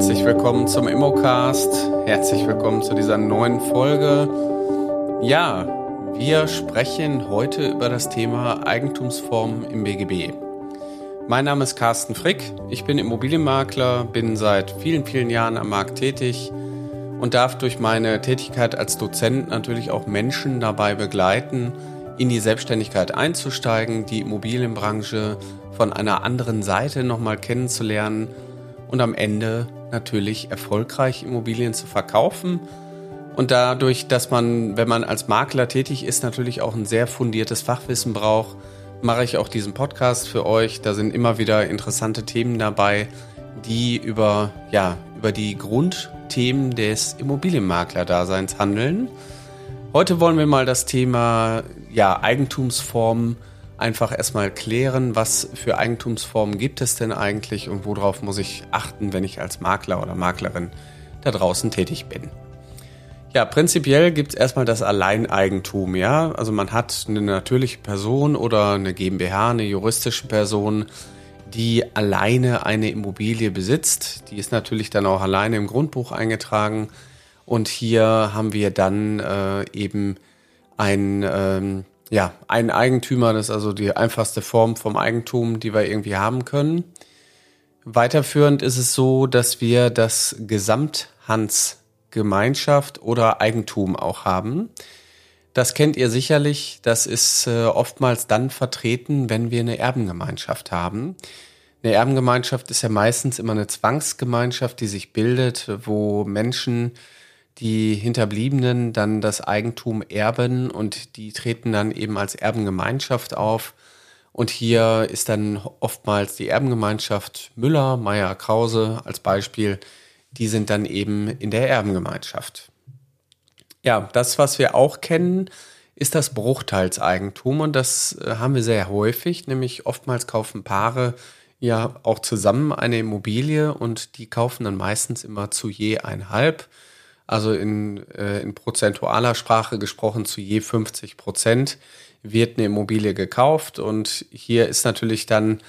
Herzlich willkommen zum Immocast. Herzlich willkommen zu dieser neuen Folge. Ja, wir sprechen heute über das Thema Eigentumsformen im BGB. Mein Name ist Carsten Frick. Ich bin Immobilienmakler, bin seit vielen, vielen Jahren am Markt tätig und darf durch meine Tätigkeit als Dozent natürlich auch Menschen dabei begleiten, in die Selbstständigkeit einzusteigen, die Immobilienbranche von einer anderen Seite nochmal kennenzulernen und am Ende natürlich erfolgreich Immobilien zu verkaufen. Und dadurch, dass man, wenn man als Makler tätig ist, natürlich auch ein sehr fundiertes Fachwissen braucht, mache ich auch diesen Podcast für euch. Da sind immer wieder interessante Themen dabei, die über, ja, über die Grundthemen des Immobilienmakler-Daseins handeln. Heute wollen wir mal das Thema ja, Eigentumsformen einfach erstmal klären, was für Eigentumsformen gibt es denn eigentlich und worauf muss ich achten, wenn ich als Makler oder Maklerin da draußen tätig bin. Ja, prinzipiell gibt es erstmal das Alleineigentum, ja. Also man hat eine natürliche Person oder eine GmbH, eine juristische Person, die alleine eine Immobilie besitzt. Die ist natürlich dann auch alleine im Grundbuch eingetragen. Und hier haben wir dann äh, eben ein ähm, ja, ein Eigentümer, das ist also die einfachste Form vom Eigentum, die wir irgendwie haben können. Weiterführend ist es so, dass wir das Gesamthandsgemeinschaft oder Eigentum auch haben. Das kennt ihr sicherlich. Das ist äh, oftmals dann vertreten, wenn wir eine Erbengemeinschaft haben. Eine Erbengemeinschaft ist ja meistens immer eine Zwangsgemeinschaft, die sich bildet, wo Menschen die Hinterbliebenen dann das Eigentum erben und die treten dann eben als Erbengemeinschaft auf. Und hier ist dann oftmals die Erbengemeinschaft Müller, Meier, Krause als Beispiel. Die sind dann eben in der Erbengemeinschaft. Ja, das, was wir auch kennen, ist das Bruchteilseigentum und das äh, haben wir sehr häufig, nämlich oftmals kaufen Paare ja auch zusammen eine Immobilie und die kaufen dann meistens immer zu je einhalb also in, äh, in prozentualer Sprache gesprochen zu je 50 Prozent wird eine Immobilie gekauft und hier ist natürlich dann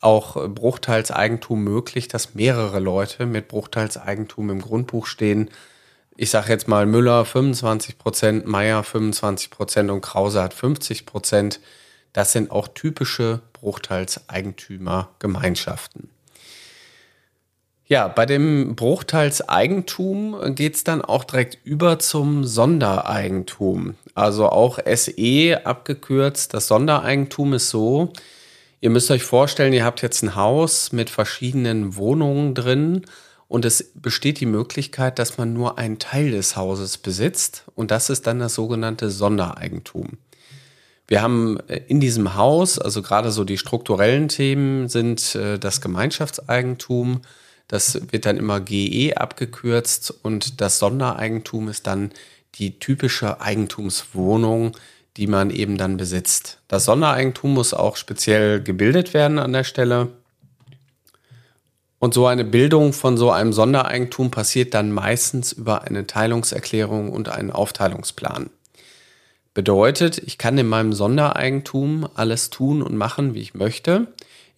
auch Bruchteilseigentum möglich, dass mehrere Leute mit Bruchteilseigentum im Grundbuch stehen. Ich sage jetzt mal Müller 25 Prozent, Meier 25 Prozent und Krause hat 50 Prozent. Das sind auch typische Bruchteilseigentümergemeinschaften. Ja, bei dem Bruchteilseigentum geht es dann auch direkt über zum Sondereigentum. Also auch SE abgekürzt. Das Sondereigentum ist so, ihr müsst euch vorstellen, ihr habt jetzt ein Haus mit verschiedenen Wohnungen drin und es besteht die Möglichkeit, dass man nur einen Teil des Hauses besitzt und das ist dann das sogenannte Sondereigentum. Wir haben äh, in diesem Haus, also gerade so die strukturellen Themen sind äh, das Gemeinschaftseigentum, das wird dann immer GE abgekürzt und das Sondereigentum ist dann die typische Eigentumswohnung, die man eben dann besitzt. Das Sondereigentum muss auch speziell gebildet werden an der Stelle. Und so eine Bildung von so einem Sondereigentum passiert dann meistens über eine Teilungserklärung und einen Aufteilungsplan. Bedeutet, ich kann in meinem Sondereigentum alles tun und machen, wie ich möchte.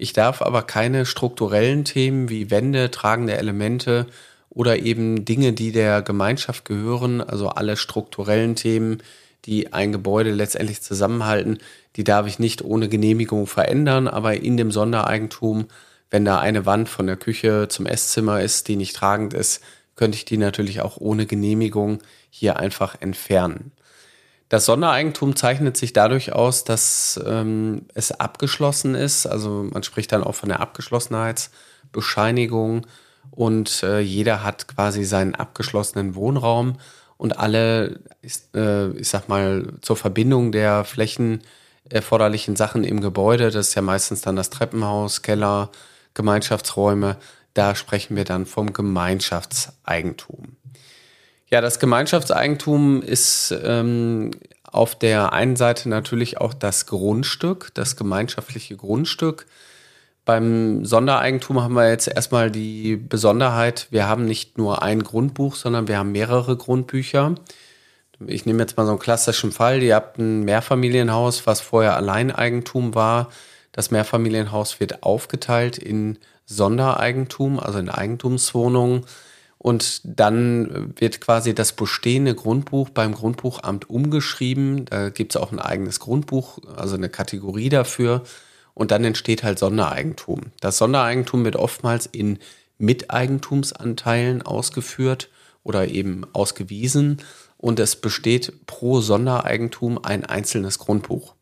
Ich darf aber keine strukturellen Themen wie Wände, tragende Elemente oder eben Dinge, die der Gemeinschaft gehören, also alle strukturellen Themen, die ein Gebäude letztendlich zusammenhalten, die darf ich nicht ohne Genehmigung verändern, aber in dem Sondereigentum, wenn da eine Wand von der Küche zum Esszimmer ist, die nicht tragend ist, könnte ich die natürlich auch ohne Genehmigung hier einfach entfernen. Das Sondereigentum zeichnet sich dadurch aus, dass ähm, es abgeschlossen ist. Also man spricht dann auch von der Abgeschlossenheitsbescheinigung und äh, jeder hat quasi seinen abgeschlossenen Wohnraum und alle, äh, ich sag mal, zur Verbindung der Flächen erforderlichen Sachen im Gebäude, das ist ja meistens dann das Treppenhaus, Keller, Gemeinschaftsräume, da sprechen wir dann vom Gemeinschaftseigentum. Ja, das Gemeinschaftseigentum ist ähm, auf der einen Seite natürlich auch das Grundstück, das gemeinschaftliche Grundstück. Beim Sondereigentum haben wir jetzt erstmal die Besonderheit, wir haben nicht nur ein Grundbuch, sondern wir haben mehrere Grundbücher. Ich nehme jetzt mal so einen klassischen Fall. Ihr habt ein Mehrfamilienhaus, was vorher Alleineigentum war. Das Mehrfamilienhaus wird aufgeteilt in Sondereigentum, also in Eigentumswohnungen. Und dann wird quasi das bestehende Grundbuch beim Grundbuchamt umgeschrieben. Da gibt es auch ein eigenes Grundbuch, also eine Kategorie dafür. Und dann entsteht halt Sondereigentum. Das Sondereigentum wird oftmals in Miteigentumsanteilen ausgeführt oder eben ausgewiesen. Und es besteht pro Sondereigentum ein einzelnes Grundbuch.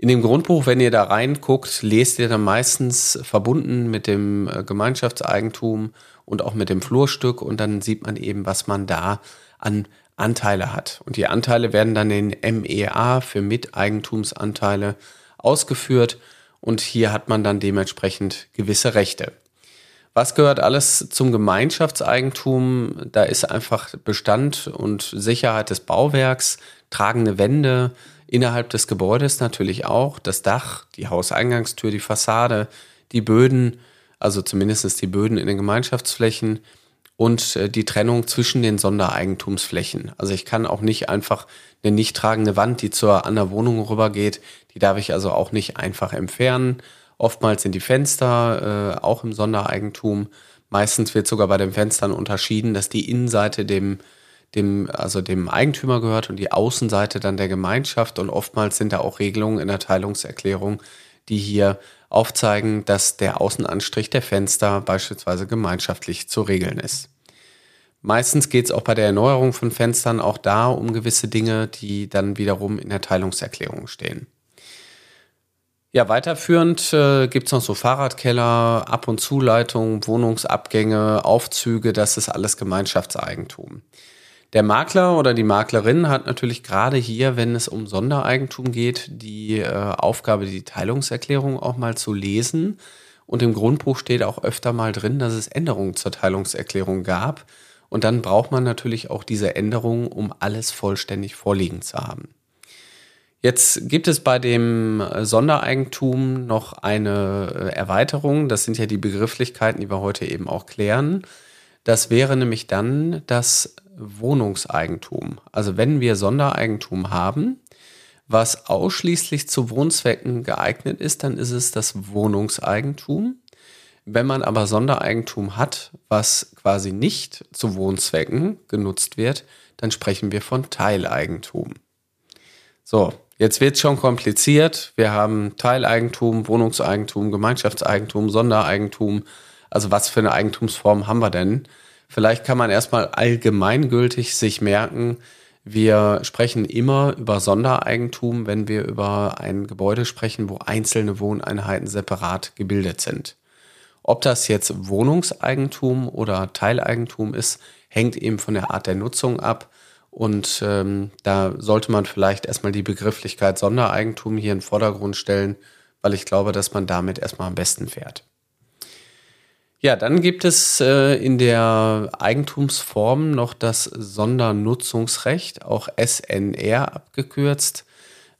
In dem Grundbuch, wenn ihr da reinguckt, lest ihr dann meistens verbunden mit dem äh, Gemeinschaftseigentum und auch mit dem Flurstück und dann sieht man eben, was man da an Anteile hat. Und die Anteile werden dann in MEA für Miteigentumsanteile ausgeführt und hier hat man dann dementsprechend gewisse Rechte. Was gehört alles zum Gemeinschaftseigentum? Da ist einfach Bestand und Sicherheit des Bauwerks, tragende Wände, Innerhalb des Gebäudes natürlich auch das Dach, die Hauseingangstür, die Fassade, die Böden, also zumindest die Böden in den Gemeinschaftsflächen und äh, die Trennung zwischen den Sondereigentumsflächen. Also ich kann auch nicht einfach eine nicht tragende Wand, die zur anderen Wohnung rübergeht, die darf ich also auch nicht einfach entfernen. Oftmals sind die Fenster äh, auch im Sondereigentum. Meistens wird sogar bei den Fenstern unterschieden, dass die Innenseite dem dem, also dem Eigentümer gehört und die Außenseite dann der Gemeinschaft. Und oftmals sind da auch Regelungen in der Teilungserklärung, die hier aufzeigen, dass der Außenanstrich der Fenster beispielsweise gemeinschaftlich zu regeln ist. Meistens geht es auch bei der Erneuerung von Fenstern auch da um gewisse Dinge, die dann wiederum in der Teilungserklärung stehen. Ja, weiterführend äh, gibt es noch so Fahrradkeller, Ab- und Zuleitungen, Wohnungsabgänge, Aufzüge, das ist alles Gemeinschaftseigentum. Der Makler oder die Maklerin hat natürlich gerade hier, wenn es um Sondereigentum geht, die äh, Aufgabe, die Teilungserklärung auch mal zu lesen. Und im Grundbuch steht auch öfter mal drin, dass es Änderungen zur Teilungserklärung gab. Und dann braucht man natürlich auch diese Änderungen, um alles vollständig vorliegen zu haben. Jetzt gibt es bei dem Sondereigentum noch eine äh, Erweiterung. Das sind ja die Begrifflichkeiten, die wir heute eben auch klären. Das wäre nämlich dann das Wohnungseigentum. Also wenn wir Sondereigentum haben, was ausschließlich zu Wohnzwecken geeignet ist, dann ist es das Wohnungseigentum. Wenn man aber Sondereigentum hat, was quasi nicht zu Wohnzwecken genutzt wird, dann sprechen wir von Teileigentum. So, jetzt wird es schon kompliziert. Wir haben Teileigentum, Wohnungseigentum, Gemeinschaftseigentum, Sondereigentum. Also was für eine Eigentumsform haben wir denn? Vielleicht kann man erstmal allgemeingültig sich merken, wir sprechen immer über Sondereigentum, wenn wir über ein Gebäude sprechen, wo einzelne Wohneinheiten separat gebildet sind. Ob das jetzt Wohnungseigentum oder Teileigentum ist, hängt eben von der Art der Nutzung ab. Und ähm, da sollte man vielleicht erstmal die Begrifflichkeit Sondereigentum hier in den Vordergrund stellen, weil ich glaube, dass man damit erstmal am besten fährt. Ja, dann gibt es äh, in der Eigentumsform noch das Sondernutzungsrecht, auch SNR abgekürzt,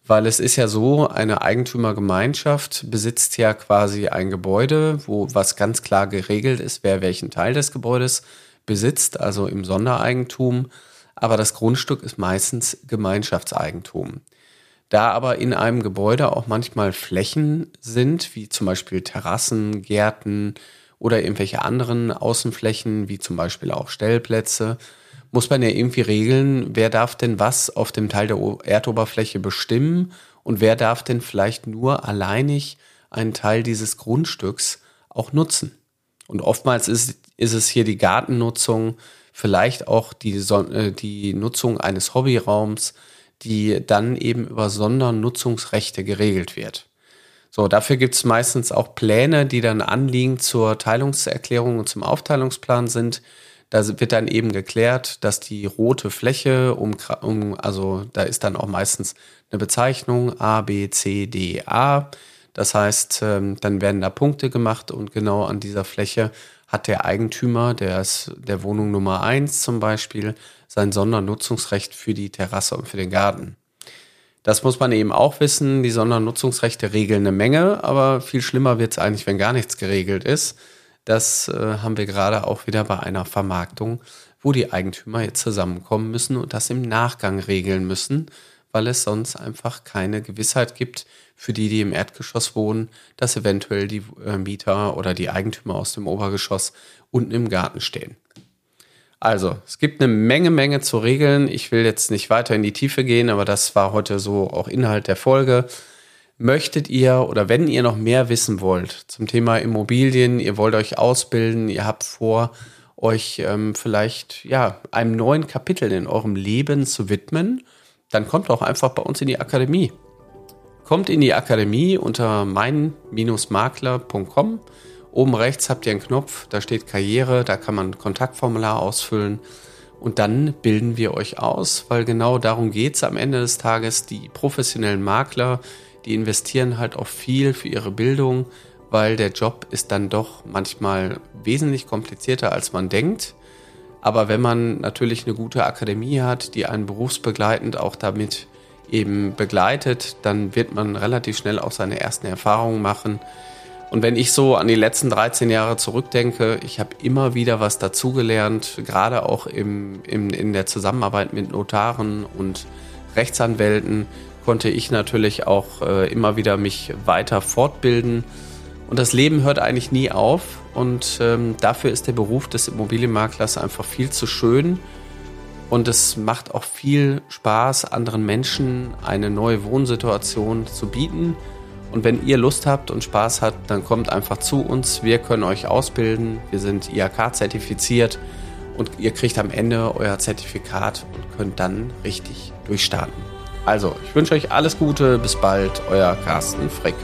weil es ist ja so, eine Eigentümergemeinschaft besitzt ja quasi ein Gebäude, wo was ganz klar geregelt ist, wer welchen Teil des Gebäudes besitzt, also im Sondereigentum, aber das Grundstück ist meistens Gemeinschaftseigentum. Da aber in einem Gebäude auch manchmal Flächen sind, wie zum Beispiel Terrassen, Gärten, oder irgendwelche anderen Außenflächen, wie zum Beispiel auch Stellplätze, muss man ja irgendwie regeln, wer darf denn was auf dem Teil der Erdoberfläche bestimmen und wer darf denn vielleicht nur alleinig einen Teil dieses Grundstücks auch nutzen. Und oftmals ist, ist es hier die Gartennutzung, vielleicht auch die, äh, die Nutzung eines Hobbyraums, die dann eben über Sondernutzungsrechte geregelt wird. So, dafür gibt es meistens auch Pläne, die dann anliegen zur Teilungserklärung und zum Aufteilungsplan sind. Da wird dann eben geklärt, dass die rote Fläche um, um also da ist dann auch meistens eine Bezeichnung A, B, C, D, A. Das heißt, ähm, dann werden da Punkte gemacht und genau an dieser Fläche hat der Eigentümer der, ist der Wohnung Nummer eins zum Beispiel sein Sondernutzungsrecht für die Terrasse und für den Garten. Das muss man eben auch wissen. Die Sondernutzungsrechte regeln eine Menge, aber viel schlimmer wird es eigentlich, wenn gar nichts geregelt ist. Das äh, haben wir gerade auch wieder bei einer Vermarktung, wo die Eigentümer jetzt zusammenkommen müssen und das im Nachgang regeln müssen, weil es sonst einfach keine Gewissheit gibt für die, die im Erdgeschoss wohnen, dass eventuell die äh, Mieter oder die Eigentümer aus dem Obergeschoss unten im Garten stehen. Also, es gibt eine Menge, Menge zu regeln. Ich will jetzt nicht weiter in die Tiefe gehen, aber das war heute so auch Inhalt der Folge. Möchtet ihr oder wenn ihr noch mehr wissen wollt zum Thema Immobilien, ihr wollt euch ausbilden, ihr habt vor, euch ähm, vielleicht ja einem neuen Kapitel in eurem Leben zu widmen, dann kommt auch einfach bei uns in die Akademie. Kommt in die Akademie unter mein-makler.com. Oben rechts habt ihr einen Knopf, da steht Karriere, da kann man ein Kontaktformular ausfüllen und dann bilden wir euch aus, weil genau darum geht es am Ende des Tages. Die professionellen Makler, die investieren halt auch viel für ihre Bildung, weil der Job ist dann doch manchmal wesentlich komplizierter, als man denkt. Aber wenn man natürlich eine gute Akademie hat, die einen berufsbegleitend auch damit eben begleitet, dann wird man relativ schnell auch seine ersten Erfahrungen machen. Und wenn ich so an die letzten 13 Jahre zurückdenke, ich habe immer wieder was dazugelernt, gerade auch im, im, in der Zusammenarbeit mit Notaren und Rechtsanwälten konnte ich natürlich auch äh, immer wieder mich weiter fortbilden. Und das Leben hört eigentlich nie auf. Und ähm, dafür ist der Beruf des Immobilienmaklers einfach viel zu schön. Und es macht auch viel Spaß, anderen Menschen eine neue Wohnsituation zu bieten. Und wenn ihr Lust habt und Spaß habt, dann kommt einfach zu uns. Wir können euch ausbilden. Wir sind IHK-zertifiziert und ihr kriegt am Ende euer Zertifikat und könnt dann richtig durchstarten. Also, ich wünsche euch alles Gute. Bis bald. Euer Carsten Frick.